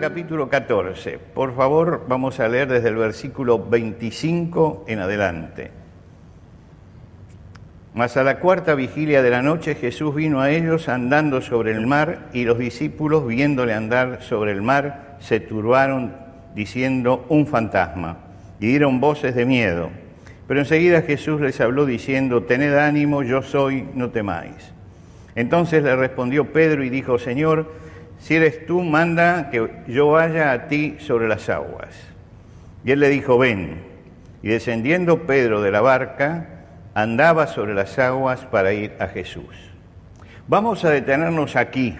Capítulo 14. Por favor, vamos a leer desde el versículo 25 en adelante. Mas a la cuarta vigilia de la noche Jesús vino a ellos andando sobre el mar y los discípulos, viéndole andar sobre el mar, se turbaron diciendo un fantasma y dieron voces de miedo. Pero enseguida Jesús les habló diciendo, tened ánimo, yo soy, no temáis. Entonces le respondió Pedro y dijo, Señor, si eres tú, manda que yo vaya a ti sobre las aguas. Y él le dijo, ven. Y descendiendo Pedro de la barca, andaba sobre las aguas para ir a Jesús. Vamos a detenernos aquí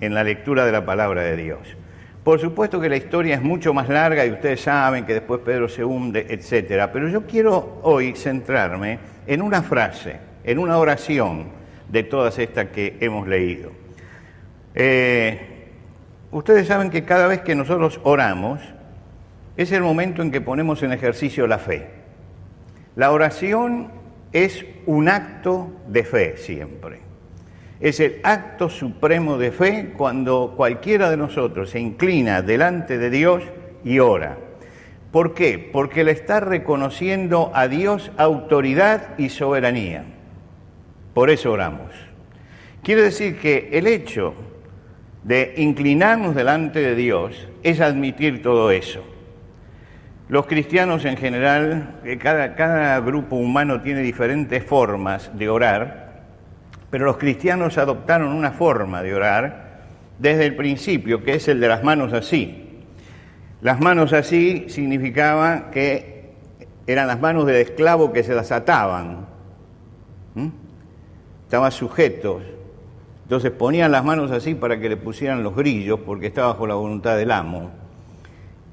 en la lectura de la palabra de Dios. Por supuesto que la historia es mucho más larga y ustedes saben que después Pedro se hunde, etcétera, pero yo quiero hoy centrarme en una frase, en una oración de todas estas que hemos leído. Eh, Ustedes saben que cada vez que nosotros oramos es el momento en que ponemos en ejercicio la fe. La oración es un acto de fe siempre. Es el acto supremo de fe cuando cualquiera de nosotros se inclina delante de Dios y ora. ¿Por qué? Porque le está reconociendo a Dios autoridad y soberanía. Por eso oramos. Quiere decir que el hecho de inclinarnos delante de Dios es admitir todo eso. Los cristianos en general, eh, cada, cada, grupo humano tiene diferentes formas de orar, pero los cristianos adoptaron una forma de orar desde el principio, que es el de las manos así. Las manos así significaba que eran las manos del esclavo que se las ataban. Estaban sujetos entonces ponían las manos así para que le pusieran los grillos, porque estaba bajo la voluntad del amo.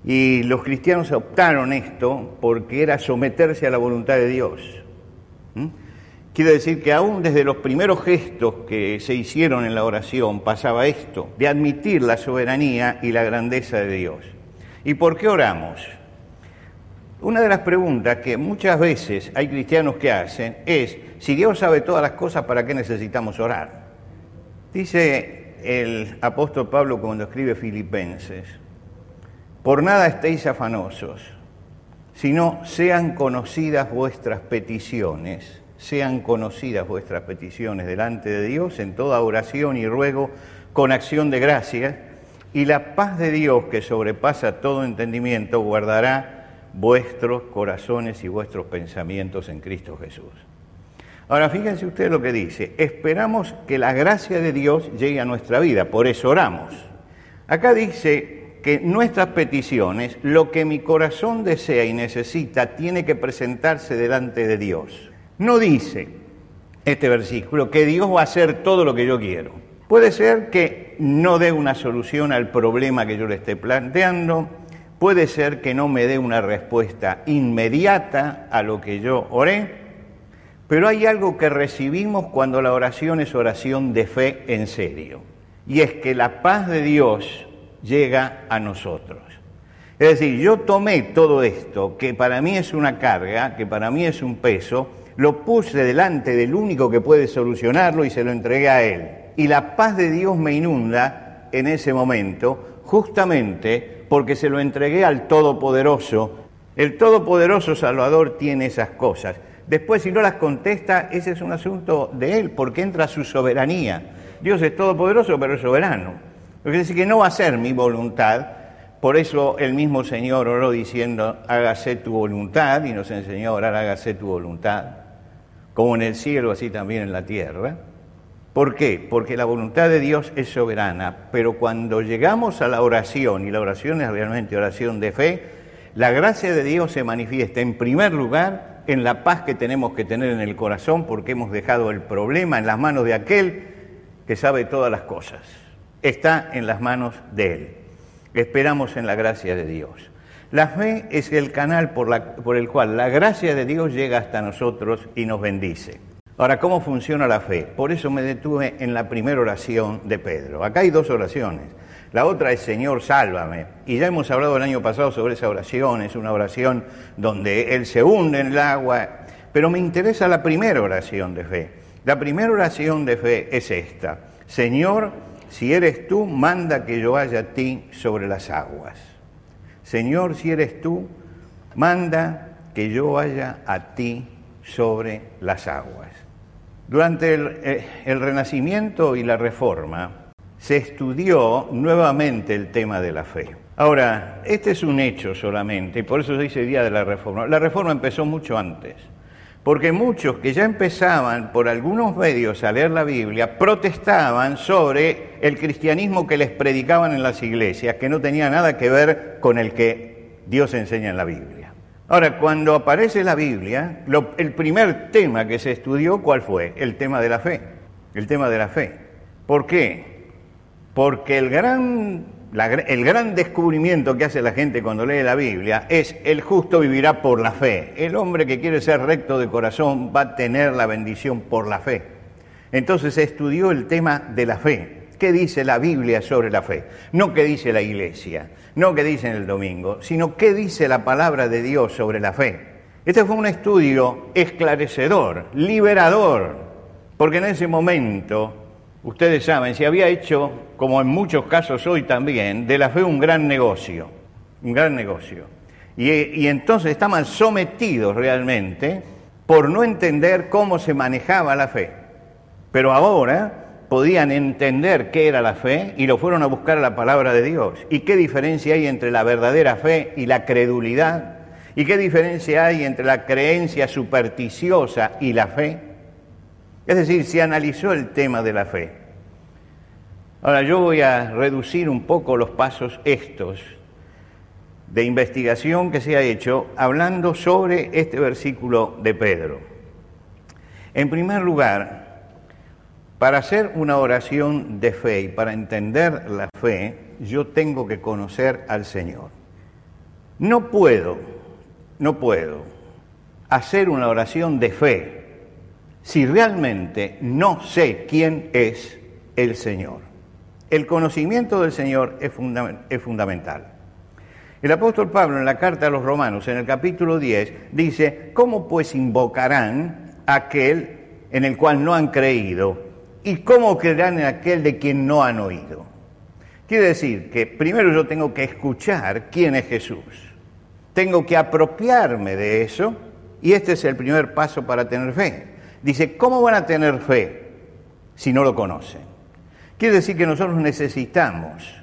Y los cristianos optaron esto porque era someterse a la voluntad de Dios. Quiere decir que aún desde los primeros gestos que se hicieron en la oración pasaba esto, de admitir la soberanía y la grandeza de Dios. ¿Y por qué oramos? Una de las preguntas que muchas veces hay cristianos que hacen es, si Dios sabe todas las cosas, ¿para qué necesitamos orar? Dice el apóstol Pablo cuando escribe Filipenses, por nada estéis afanosos, sino sean conocidas vuestras peticiones, sean conocidas vuestras peticiones delante de Dios en toda oración y ruego con acción de gracias, y la paz de Dios que sobrepasa todo entendimiento guardará vuestros corazones y vuestros pensamientos en Cristo Jesús. Ahora fíjense ustedes lo que dice, esperamos que la gracia de Dios llegue a nuestra vida, por eso oramos. Acá dice que nuestras peticiones, lo que mi corazón desea y necesita, tiene que presentarse delante de Dios. No dice este versículo que Dios va a hacer todo lo que yo quiero. Puede ser que no dé una solución al problema que yo le esté planteando, puede ser que no me dé una respuesta inmediata a lo que yo oré, pero hay algo que recibimos cuando la oración es oración de fe en serio, y es que la paz de Dios llega a nosotros. Es decir, yo tomé todo esto, que para mí es una carga, que para mí es un peso, lo puse delante del único que puede solucionarlo y se lo entregué a él. Y la paz de Dios me inunda en ese momento, justamente porque se lo entregué al Todopoderoso. El Todopoderoso Salvador tiene esas cosas. Después, si no las contesta, ese es un asunto de él, porque entra su soberanía. Dios es todopoderoso, pero es soberano. Lo que decir que no va a ser mi voluntad. Por eso el mismo Señor oró diciendo, hágase tu voluntad, y nos enseñó a orar, hágase tu voluntad, como en el cielo, así también en la tierra. ¿Por qué? Porque la voluntad de Dios es soberana, pero cuando llegamos a la oración, y la oración es realmente oración de fe, la gracia de Dios se manifiesta en primer lugar en la paz que tenemos que tener en el corazón porque hemos dejado el problema en las manos de aquel que sabe todas las cosas. Está en las manos de Él. Esperamos en la gracia de Dios. La fe es el canal por, por, el cual la gracia de Dios llega hasta nosotros y nos bendice. Ahora, ¿cómo funciona la fe? Por eso me detuve en la primera oración de Pedro. Acá hay dos oraciones. La otra es Señor, sálvame. Y ya hemos hablado el año pasado sobre esa oración. Es una oración donde Él se hunde en el agua. Pero me interesa la primera oración de fe. La primera oración de fe es esta. Señor, si eres tú, manda que yo haya a ti sobre las aguas. Señor, si eres tú, manda que yo vaya a ti sobre las aguas. Durante el, eh, el, Renacimiento y la Reforma se estudió nuevamente el tema de la fe. Ahora, este es un hecho solamente, y por eso se dice Día de la Reforma. La Reforma empezó mucho antes. Porque muchos que ya empezaban por algunos medios a leer la Biblia protestaban sobre el cristianismo que les predicaban en las iglesias, que no tenía nada que ver con el que Dios enseña en la Biblia. Ahora, cuando aparece la Biblia, el primer tema que se estudió, ¿cuál fue? El tema de la fe. El tema de la fe. ¿Por qué? Porque el gran el gran descubrimiento que hace la gente cuando lee la Biblia es el justo vivirá por la fe. El hombre que quiere ser recto de corazón va a tener la bendición por la fe. Entonces se estudió el tema de la fe. ¿Qué dice la Biblia sobre la fe? No qué dice la iglesia, no qué dice en el domingo, sino qué dice la palabra de Dios sobre la fe. Este fue un estudio esclarecedor, liberador, porque en ese momento ustedes saben, se había hecho, como en muchos casos hoy también, de la fe un gran negocio, un gran negocio. Y, y, entonces estaban sometidos realmente por no entender cómo se manejaba la fe. Pero ahora podían entender qué era la fe y lo fueron a buscar a la palabra de Dios. ¿Y qué diferencia hay entre la verdadera fe y la credulidad? ¿Y qué diferencia hay entre la creencia supersticiosa y la fe? Es decir, se analizó el tema de la fe. Ahora yo voy a reducir un poco los pasos estos de investigación que se ha hecho hablando sobre este versículo de Pedro. En primer lugar, para hacer una oración de fe y para entender la fe, yo tengo que conocer al Señor. No puedo, no puedo hacer una oración de fe si realmente no sé quién es el Señor. El conocimiento del Señor es, fundamental. El apóstol Pablo en la carta a los romanos, en el capítulo 10, dice, ¿cómo pues invocarán aquel en el cual no han creído? ¿Y cómo creerán en aquel de quien no han oído? Quiere decir que primero yo tengo que escuchar quién es Jesús. Tengo que apropiarme de eso y este es el primer paso para tener fe. Dice, ¿cómo van a tener fe si no lo conocen? Quiere decir que nosotros necesitamos,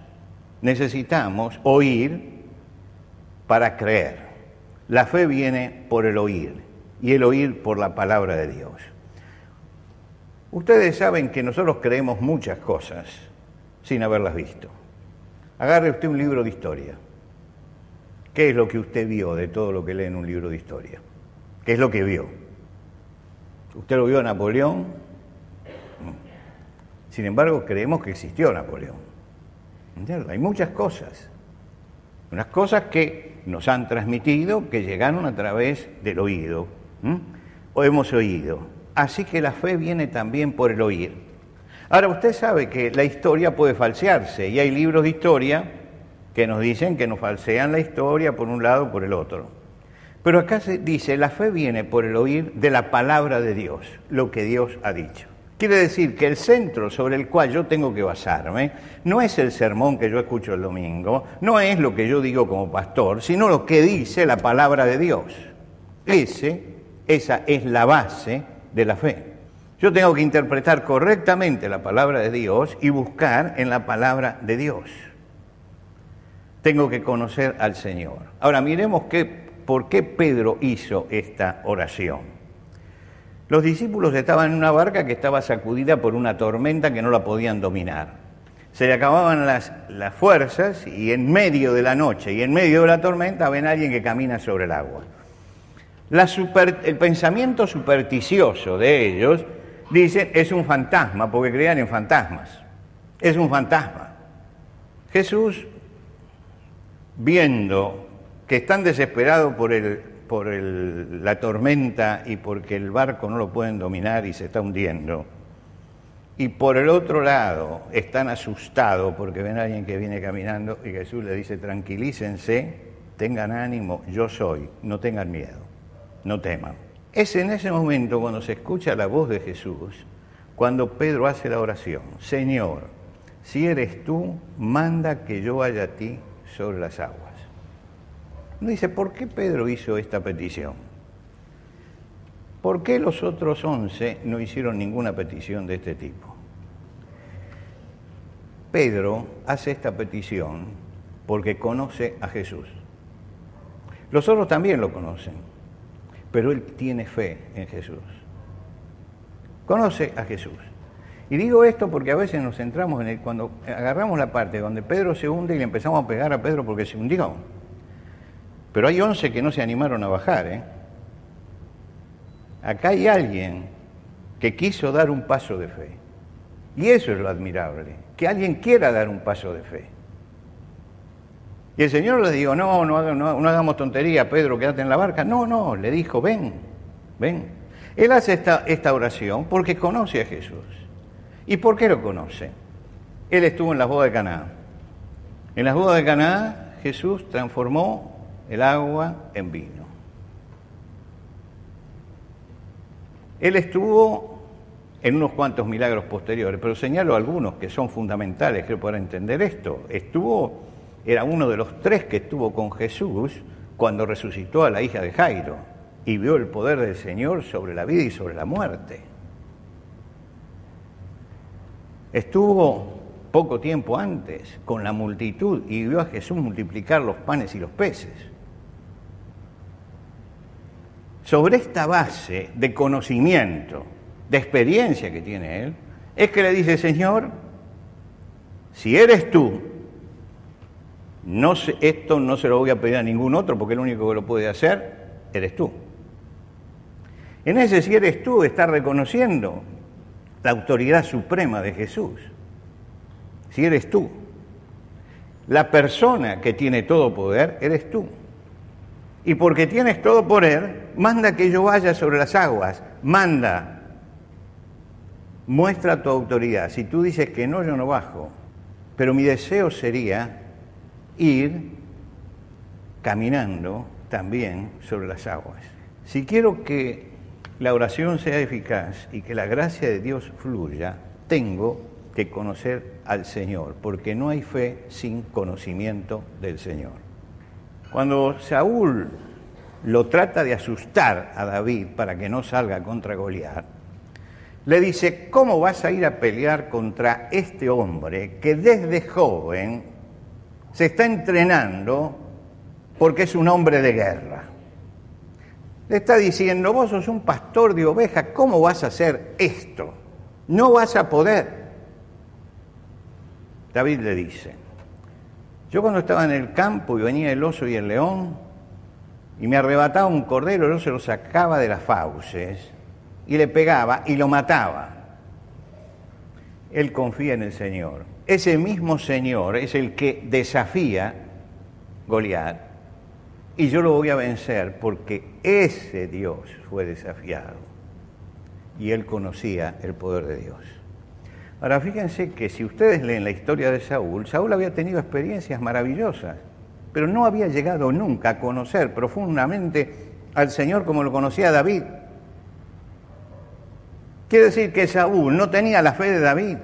necesitamos oír para creer. La fe viene por el oír y el oír por la palabra de Dios. Ustedes saben que nosotros creemos muchas cosas sin haberlas visto. Agarre usted un libro de historia. ¿Qué es lo que usted vio de todo lo que lee en un libro de historia? ¿Qué es lo que vio? ¿Usted lo vio a Napoleón? Sin embargo, creemos que existió Napoleón. Hay muchas cosas. Unas cosas que nos han transmitido, que llegaron a través del oído. O hemos oído. Así que la fe viene también por el oír. Ahora, usted sabe que la historia puede falsearse y hay libros de historia que nos dicen que nos falsean la historia por un lado o por el otro. Pero acá se dice, la fe viene por el oír de la palabra de Dios, lo que Dios ha dicho. Quiere decir que el centro sobre el cual yo tengo que basarme no es el sermón que yo escucho el domingo, no es lo que yo digo como pastor, sino lo que dice la palabra de Dios. Ese, esa es la base de la fe. Yo tengo que interpretar correctamente la palabra de Dios y buscar en la palabra de Dios. Tengo que conocer al Señor. Ahora miremos qué por qué Pedro hizo esta oración. Los discípulos estaban en una barca que estaba sacudida por una tormenta que no la podían dominar. Se le acababan las, fuerzas y en medio de la noche y en medio de la tormenta ven a alguien que camina sobre el agua. el pensamiento supersticioso de ellos dice es un fantasma, porque creían en fantasmas. Es un fantasma. Jesús, viendo que están desesperados por, el, por la tormenta y porque el barco no lo pueden dominar y se está hundiendo. Y por el otro lado están asustados porque ven a alguien que viene caminando y Jesús le dice, tranquilícense, tengan ánimo, yo soy, no tengan miedo, no teman. Es en ese momento cuando se escucha la voz de Jesús, cuando Pedro hace la oración, Señor, si eres tú, manda que yo vaya a ti sobre las aguas. Uno dice, ¿por qué Pedro hizo esta petición? ¿Por qué los otros once no hicieron ninguna petición de este tipo? Pedro hace esta petición porque conoce a Jesús. Los otros también lo conocen, pero él tiene fe en Jesús. Conoce a Jesús. Y digo esto porque a veces nos centramos en el, cuando agarramos la parte donde Pedro se hunde y le empezamos a pegar a Pedro porque se hundió. Pero hay once que no se animaron a bajar. ¿eh? Acá hay alguien que quiso dar un paso de fe. Y eso es lo admirable, que alguien quiera dar un paso de fe. Y el Señor le dijo, no, no, no, hagamos tontería, Pedro, quédate en la barca. No, no, le dijo, ven, ven. Él hace esta, esta oración porque conoce a Jesús. ¿Y por qué lo conoce? Él estuvo en las bodas de Caná. En las bodas de Caná, Jesús transformó el agua en vino. Él estuvo en unos cuantos milagros posteriores, pero señalo algunos que son fundamentales, creo, para entender esto. Estuvo, era uno de los tres que estuvo con Jesús cuando resucitó a la hija de Jairo y vio el poder del Señor sobre la vida y sobre la muerte. Estuvo poco tiempo antes con la multitud y vio a Jesús multiplicar los panes y los peces sobre esta base de conocimiento, de experiencia que tiene él, es que le dice, Señor, si eres tú, esto no se lo voy a pedir a ningún otro porque el único que lo puede hacer eres tú. En ese si eres tú está reconociendo la autoridad suprema de Jesús. Si eres tú, la persona que tiene todo poder, eres tú y porque tienes todo poder, manda que yo vaya sobre las aguas, manda, muestra tu autoridad. Si tú dices que no, yo no bajo, pero mi deseo sería ir caminando también sobre las aguas. Si quiero que la oración sea eficaz y que la gracia de Dios fluya, tengo que conocer al Señor, porque no hay fe sin conocimiento del Señor. Cuando Saúl lo trata de asustar a David para que no salga contra Goliat, le dice, ¿cómo vas a ir a pelear contra este hombre que desde joven se está entrenando porque es un hombre de guerra? Le está diciendo, vos sos un pastor de ovejas, ¿cómo vas a hacer esto? No vas a poder. David le dice, yo cuando estaba en el campo y venía el oso y el león, y me arrebataba un cordero, el oso lo sacaba de las fauces y le pegaba y lo mataba. Él confía en el Señor. Ese mismo Señor es el que desafía Goliat y yo lo voy a vencer porque ese Dios fue desafiado y él conocía el poder de Dios. Ahora fíjense que si ustedes leen la historia de Saúl, Saúl había tenido experiencias maravillosas, pero no había llegado nunca a conocer profundamente al Señor como lo conocía David. Quiere decir que Saúl no tenía la fe de David.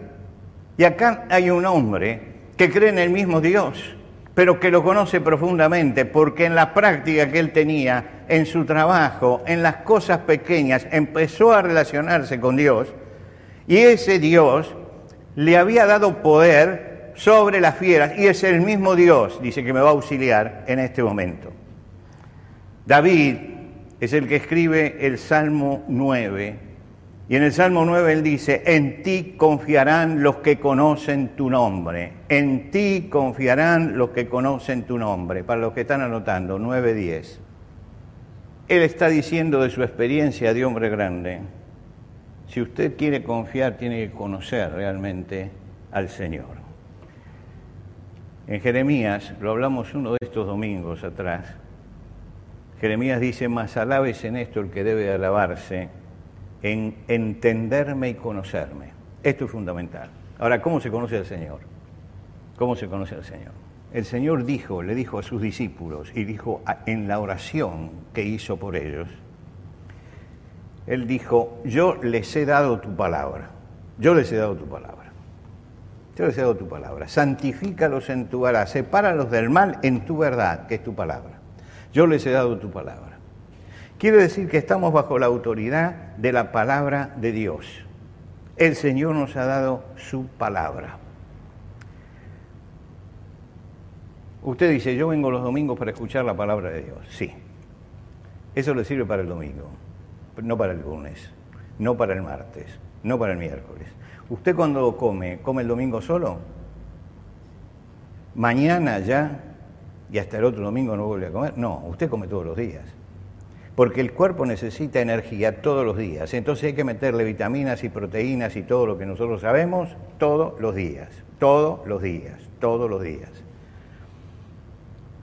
Y acá hay un hombre que cree en el mismo Dios, pero que lo conoce profundamente, porque en la práctica que él tenía, en su trabajo, en las cosas pequeñas, empezó a relacionarse con Dios, y ese Dios le había dado poder sobre las fieras y es el mismo Dios, dice que me va a auxiliar en este momento. David es el que escribe el Salmo 9 y en el Salmo 9 él dice, en ti confiarán los que conocen tu nombre, en ti confiarán los que conocen tu nombre, para los que están anotando, 9.10. Él está diciendo de su experiencia de hombre grande, si usted quiere confiar, tiene que conocer realmente al Señor. En Jeremías, lo hablamos uno de estos domingos atrás, Jeremías dice, más alabes en esto el que debe alabarse, en entenderme y conocerme. Esto es fundamental. Ahora, ¿cómo se conoce al Señor? ¿Cómo se conoce al Señor? El Señor dijo, le dijo a sus discípulos y dijo en la oración que hizo por ellos, Él dijo, yo les he dado tu palabra, yo les he dado tu palabra, yo les he dado tu palabra, santifícalos en tu verdad, sepáralos del mal en tu verdad, que es tu palabra. Yo les he dado tu palabra. Quiere decir que estamos bajo la autoridad de la palabra de Dios. El Señor nos ha dado su palabra. Usted dice, yo vengo los domingos para escuchar la palabra de Dios. Sí. Eso le sirve para el domingo, no para el lunes, no para el martes, no para el miércoles. ¿Usted cuando come, come el domingo solo? Mañana ya y hasta el otro domingo no vuelve a comer. No, usted come todos los días. Porque el cuerpo necesita energía todos los días. Entonces hay que meterle vitaminas y proteínas y todo lo que nosotros sabemos todos los días. Todos los días. Todos los días.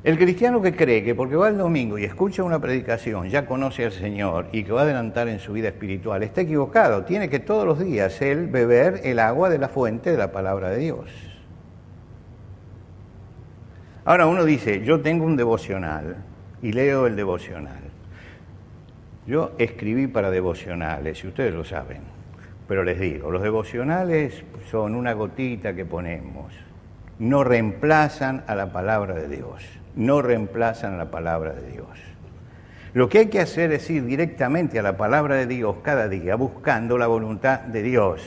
El cristiano que cree que porque va el domingo y escucha una predicación ya conoce al Señor y que va a adelantar en su vida espiritual está equivocado. Tiene que todos los días él beber el agua de la fuente de la palabra de Dios. Ahora uno dice, yo tengo un devocional y leo el devocional. Yo escribí para devocionales, y ustedes lo saben, pero les digo, los devocionales son una gotita que ponemos, no reemplazan a la palabra de Dios no reemplazan la palabra de Dios. Lo que hay que hacer es ir directamente a la palabra de Dios cada día, buscando la voluntad de Dios.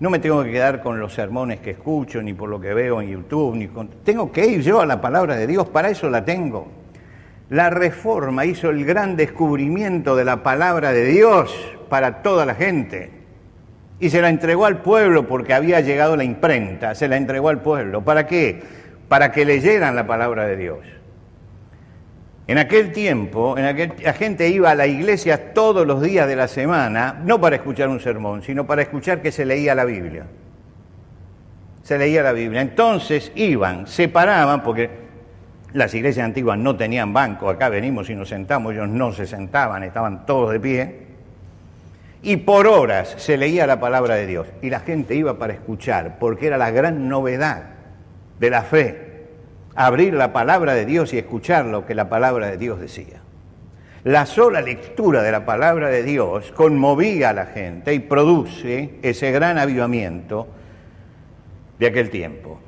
No me tengo que quedar con los sermones que escucho, ni por lo que veo en YouTube, ni. Tengo que ir yo a la palabra de Dios, para eso la tengo. La reforma hizo el gran descubrimiento de la palabra de Dios para toda la gente. Y se la entregó al pueblo porque había llegado la imprenta, se la entregó al pueblo. ¿Para qué? Para que leyeran la palabra de Dios. En aquel tiempo, en la gente iba a la iglesia todos los días de la semana, no para escuchar un sermón, sino para escuchar que se leía la Biblia. Se leía la Biblia. Entonces iban, se paraban, porque las iglesias antiguas no tenían banco, acá venimos y nos sentamos, ellos no se sentaban, estaban todos de pie. Y por horas se leía la palabra de Dios. Y la gente iba para escuchar, porque era la gran novedad de la fe, abrir la palabra de Dios y escuchar lo que la palabra de Dios decía. La sola lectura de la palabra de Dios conmovía a la gente y produce ese gran avivamiento de aquel tiempo.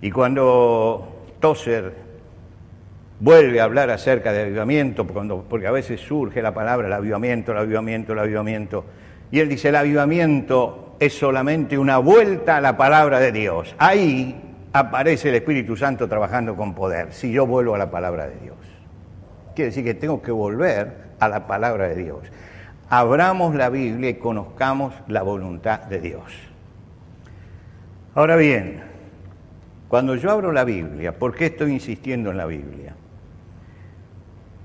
Y cuando Tozer vuelve a hablar acerca de avivamiento, porque a veces surge la palabra el avivamiento, el avivamiento, el avivamiento, y él dice, el avivamiento es solamente una vuelta a la palabra de Dios. Ahí aparece el Espíritu Santo trabajando con poder, si yo vuelvo a la palabra de Dios. Quiere decir que tengo que volver a la palabra de Dios. Abramos la Biblia y conozcamos la voluntad de Dios. Ahora bien, cuando yo abro la Biblia, ¿por qué estoy insistiendo en la Biblia?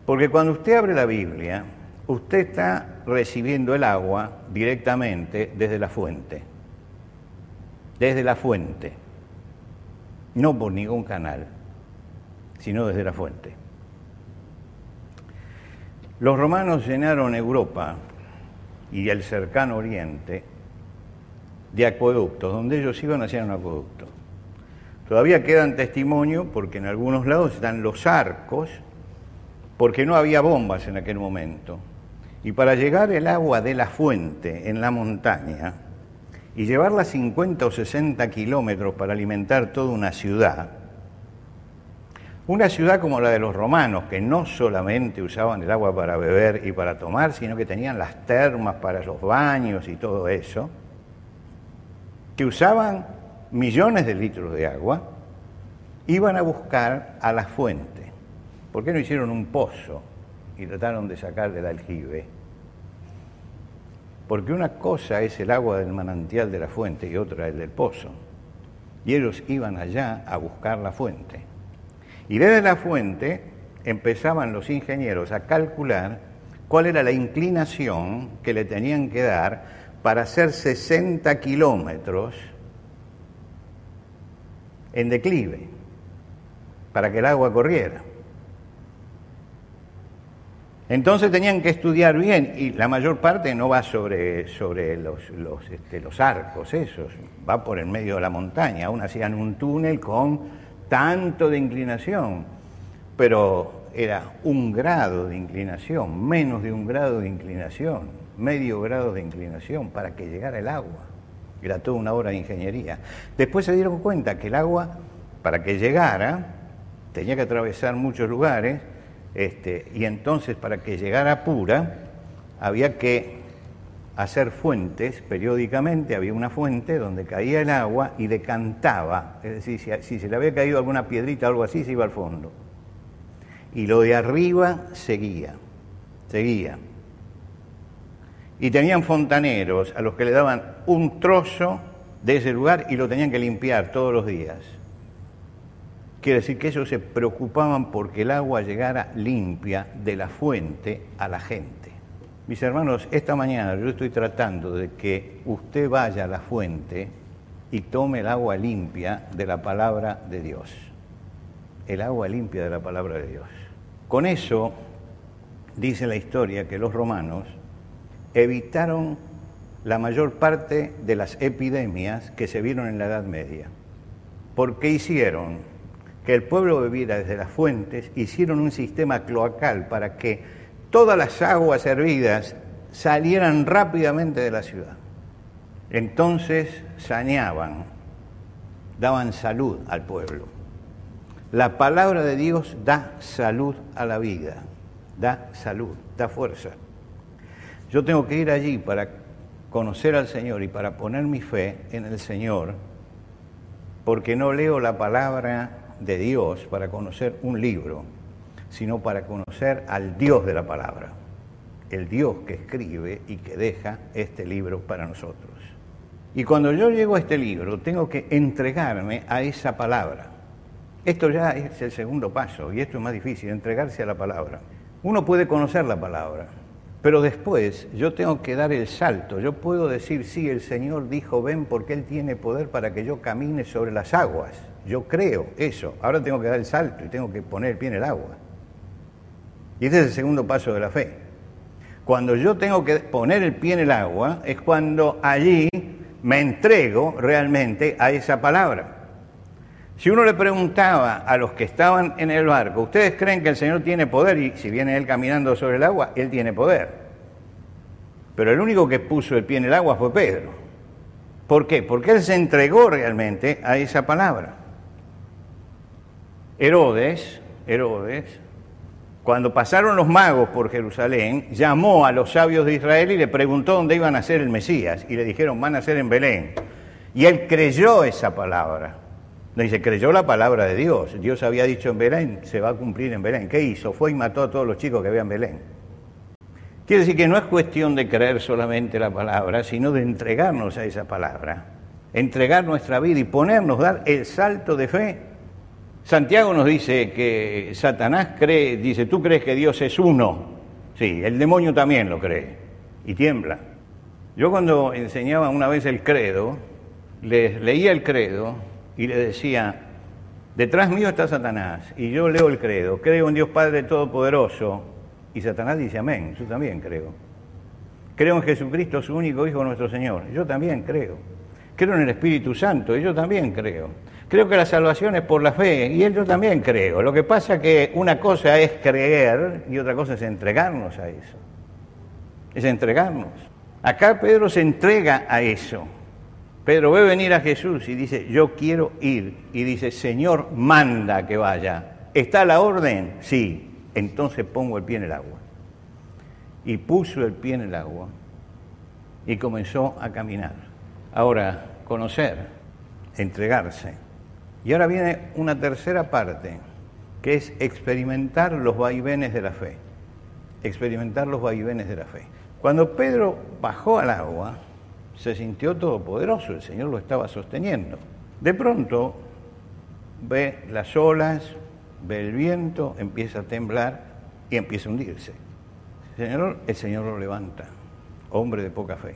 Porque cuando usted abre la Biblia, usted está recibiendo el agua directamente desde la fuente, desde la fuente, no por ningún canal, sino desde la fuente. Los romanos llenaron Europa y el cercano oriente de acueductos, donde ellos iban hacer un acueducto. Todavía quedan testimonio porque en algunos lados están los arcos, porque no había bombas en aquel momento. Y para llegar el agua de la fuente en la montaña y llevarla 50 o 60 kilómetros para alimentar toda una ciudad, una ciudad como la de los romanos, que no solamente usaban el agua para beber y para tomar, sino que tenían las termas para los baños y todo eso, que usaban millones de litros de agua, iban a buscar a la fuente. ¿Por qué no hicieron un pozo? Y trataron de sacar del aljibe. Porque una cosa es el agua del manantial de la fuente y otra el del pozo. Y ellos iban allá a buscar la fuente. Y desde la fuente empezaban los ingenieros a calcular cuál era la inclinación que le tenían que dar para hacer 60 kilómetros en declive, para que el agua corriera. Entonces tenían que estudiar bien y la mayor parte no va sobre, sobre los, los, este, los arcos esos, va por el medio de la montaña. Aún hacían un túnel con tanto de inclinación, pero era un grado de inclinación, menos de un grado de inclinación, medio grado de inclinación para que llegara el agua. Era toda una obra de ingeniería. Después se dieron cuenta que el agua, para que llegara, tenía que atravesar muchos lugares este, y entonces para que llegara pura había que hacer fuentes periódicamente, había una fuente donde caía el agua y decantaba, es decir, si, se le había caído alguna piedrita o algo así, se iba al fondo. Y lo de arriba seguía, seguía. Y tenían fontaneros a los que le daban un trozo de ese lugar y lo tenían que limpiar todos los días. Quiere decir que ellos se preocupaban porque el agua llegara limpia de la fuente a la gente. Mis hermanos, esta mañana yo estoy tratando de que usted vaya a la fuente y tome el agua limpia de la palabra de Dios. El agua limpia de la palabra de Dios. Con eso, dice la historia que los romanos evitaron la mayor parte de las epidemias que se vieron en la Edad Media. porque hicieron? Que el pueblo bebiera desde las fuentes, hicieron un sistema cloacal para que todas las aguas hervidas salieran rápidamente de la ciudad. Entonces saneaban, daban salud al pueblo. La palabra de Dios da salud a la vida, da salud, da fuerza. Yo tengo que ir allí para conocer al Señor y para poner mi fe en el Señor, porque no leo la palabra de Dios para conocer un libro, sino para conocer al Dios de la palabra, el Dios que escribe y que deja este libro para nosotros. Y cuando yo llego a este libro, tengo que entregarme a esa palabra. Esto ya es el segundo paso y esto es más difícil, entregarse a la palabra. Uno puede conocer la palabra, pero después yo tengo que dar el salto. Yo puedo decir, sí, el Señor dijo, ven porque Él tiene poder para que yo camine sobre las aguas. Yo creo eso. Ahora tengo que dar el salto y tengo que poner el pie en el agua. Y este es el segundo paso de la fe. Cuando yo tengo que poner el pie en el agua es cuando allí me entrego realmente a esa palabra. Si uno le preguntaba a los que estaban en el barco, ¿ustedes creen que el Señor tiene poder? Y si viene Él caminando sobre el agua, Él tiene poder. Pero el único que puso el pie en el agua fue Pedro. ¿Por qué? Porque Él se entregó realmente a esa palabra. Herodes, Herodes, cuando pasaron los magos por Jerusalén, llamó a los sabios de Israel y le preguntó dónde iban a ser el Mesías. Y le dijeron, van a ser en Belén. Y él creyó esa palabra. Dice, creyó la palabra de Dios. Dios había dicho en Belén, se va a cumplir en Belén. ¿Qué hizo? Fue y mató a todos los chicos que había en Belén. Quiere decir que no es cuestión de creer solamente la palabra, sino de entregarnos a esa palabra. Entregar nuestra vida y ponernos, dar el salto de fe Santiago nos dice que Satanás cree, dice, tú crees que Dios es uno. Sí, el demonio también lo cree y tiembla. Yo cuando enseñaba una vez el credo, les leía el credo y le decía, detrás mío está Satanás y yo leo el credo, creo en Dios Padre Todopoderoso y Satanás dice amén, yo también creo. Creo en Jesucristo, su único Hijo, nuestro Señor, yo también creo. Creo en el Espíritu Santo y yo también creo. Creo que la salvación es por la fe y yo también creo. Lo que pasa es que una cosa es creer y otra cosa es entregarnos a eso. Es entregarnos. Acá Pedro se entrega a eso. Pedro ve venir a Jesús y dice, yo quiero ir. Y dice, Señor, manda que vaya. ¿Está la orden? Sí. Entonces pongo el pie en el agua. Y puso el pie en el agua y comenzó a caminar. Ahora, conocer, entregarse. Y ahora viene una tercera parte, que es experimentar los vaivenes de la fe. Experimentar los vaivenes de la fe. Cuando Pedro bajó al agua, se sintió todopoderoso, el Señor lo estaba sosteniendo. De pronto ve las olas, ve el viento, empieza a temblar y empieza a hundirse. El Señor, el Señor lo levanta, hombre de poca fe.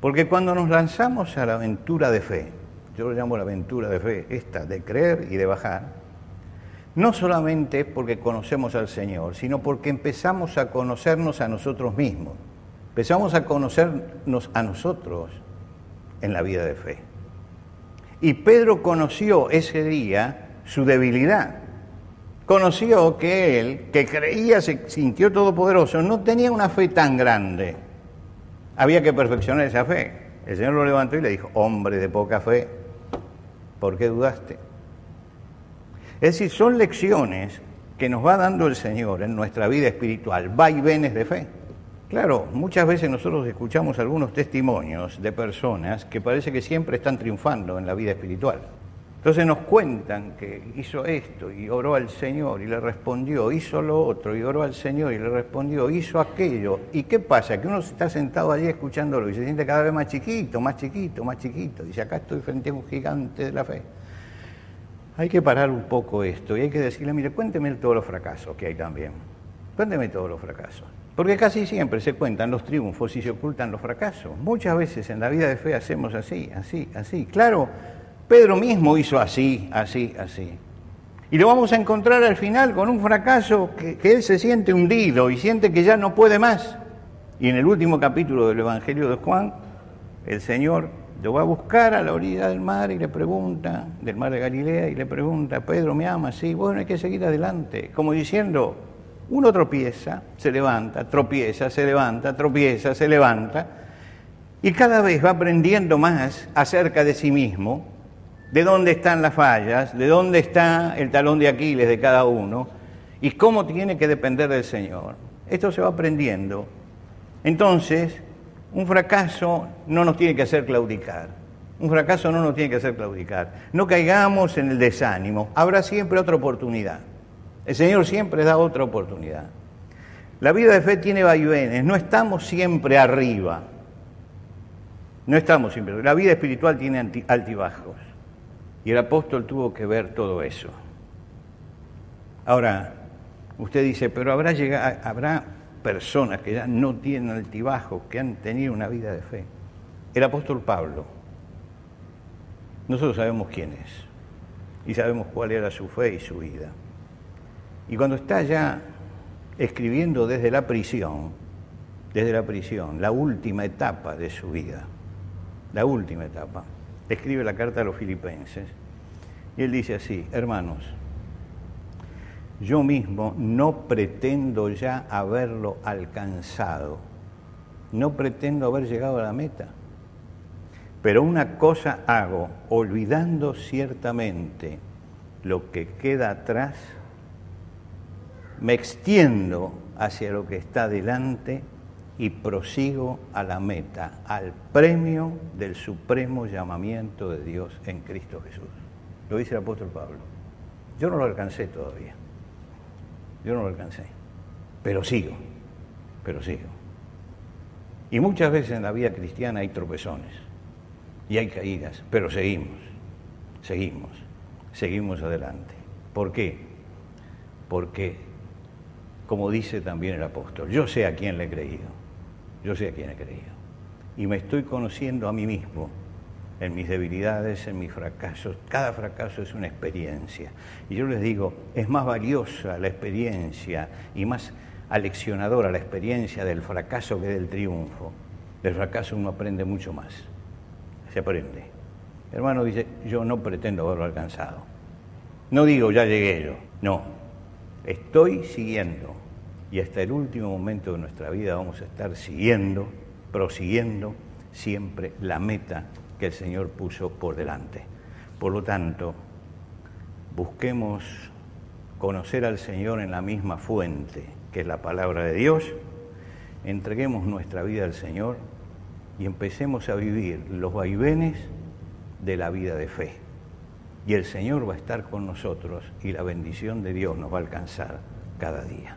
Porque cuando nos lanzamos a la aventura de fe, yo lo llamo la aventura de fe, esta, de creer y de bajar, no solamente es porque conocemos al Señor, sino porque empezamos a conocernos a nosotros mismos. Empezamos a conocernos a nosotros en la vida de fe. Y Pedro conoció ese día su debilidad. Conoció que él, que creía, se sintió todopoderoso, no tenía una fe tan grande. Había que perfeccionar esa fe. El Señor lo levantó y le dijo, hombre de poca fe, ¿por qué dudaste? Es decir, son lecciones que nos va dando el Señor en nuestra vida espiritual, vaivenes de fe. Claro, muchas veces nosotros escuchamos algunos testimonios de personas que parece que siempre están triunfando en la vida espiritual. Entonces nos cuentan que hizo esto y oró al Señor y le respondió, hizo lo otro y oró al Señor y le respondió, hizo aquello. ¿Y qué pasa? Que uno está sentado allí escuchándolo y se siente cada vez más chiquito, más chiquito, más chiquito. Dice, acá estoy frente a un gigante de la fe. Hay que parar un poco esto y hay que decirle, mire, cuénteme todos los fracasos que hay también. Cuénteme todos los fracasos. Porque casi siempre se cuentan los triunfos y se ocultan los fracasos. Muchas veces en la vida de fe hacemos así, así, así. Claro, Pedro mismo hizo así, así, así. Y lo vamos a encontrar al final con un fracaso que, él se siente hundido y siente que ya no puede más. Y en el último capítulo del Evangelio de Juan, el Señor lo va a buscar a la orilla del mar y le pregunta, del mar de Galilea, y le pregunta, Pedro, ¿me ama? Sí, bueno, hay que seguir adelante. Como diciendo, uno tropieza, se levanta, tropieza, se levanta, tropieza, se levanta, y cada vez va aprendiendo más acerca de sí mismo, de dónde están las fallas, de dónde está el talón de Aquiles de cada uno, y cómo tiene que depender del Señor. Esto se va aprendiendo. Entonces, un fracaso no nos tiene que hacer claudicar. Un fracaso no nos tiene que hacer claudicar. No caigamos en el desánimo. Habrá siempre otra oportunidad. El Señor siempre da otra oportunidad. La vida de fe tiene vaivenes. No estamos siempre arriba. No estamos siempre. La vida espiritual tiene altibajos. Y el apóstol tuvo que ver todo eso. Ahora, usted dice, pero habrá, llegado, habrá personas que ya no tienen altibajos, que han tenido una vida de fe. El apóstol Pablo, nosotros sabemos quién es y sabemos cuál era su fe y su vida. Y cuando está ya escribiendo desde la prisión, desde la prisión, la última etapa de su vida, la última etapa, escribe la carta a los filipenses. Y él dice así, hermanos, yo mismo no pretendo ya haberlo alcanzado, no pretendo haber llegado a la meta, pero una cosa hago, olvidando ciertamente lo que queda atrás, me extiendo hacia lo que está delante y prosigo a la meta, al premio del supremo llamamiento de Dios en Cristo Jesús. Lo dice el apóstol Pablo. Yo no lo alcancé todavía. Yo no lo alcancé. Pero sigo, pero sigo. Y muchas veces en la vida cristiana hay tropezones y hay caídas, pero seguimos, seguimos, seguimos adelante. ¿Por qué? Porque, como dice también el apóstol, yo sé a quién le he creído, yo sé a quién he creído. Y me estoy conociendo a mí mismo en mis debilidades, en mis fracasos. Cada fracaso es una experiencia. Y yo les digo, es más valiosa la experiencia y más aleccionadora la experiencia del fracaso que del triunfo. Del fracaso uno aprende mucho más. Se aprende. hermano dice, yo no pretendo haberlo alcanzado. No digo, ya llegué yo. No. Estoy siguiendo. Y hasta el último momento de nuestra vida vamos a estar siguiendo, prosiguiendo siempre la meta que el Señor puso por delante. Por lo tanto, busquemos conocer al Señor en la misma fuente, que es la palabra de Dios, entreguemos nuestra vida al Señor y empecemos a vivir los vaivenes de la vida de fe. Y el Señor va a estar con nosotros y la bendición de Dios nos va a alcanzar cada día.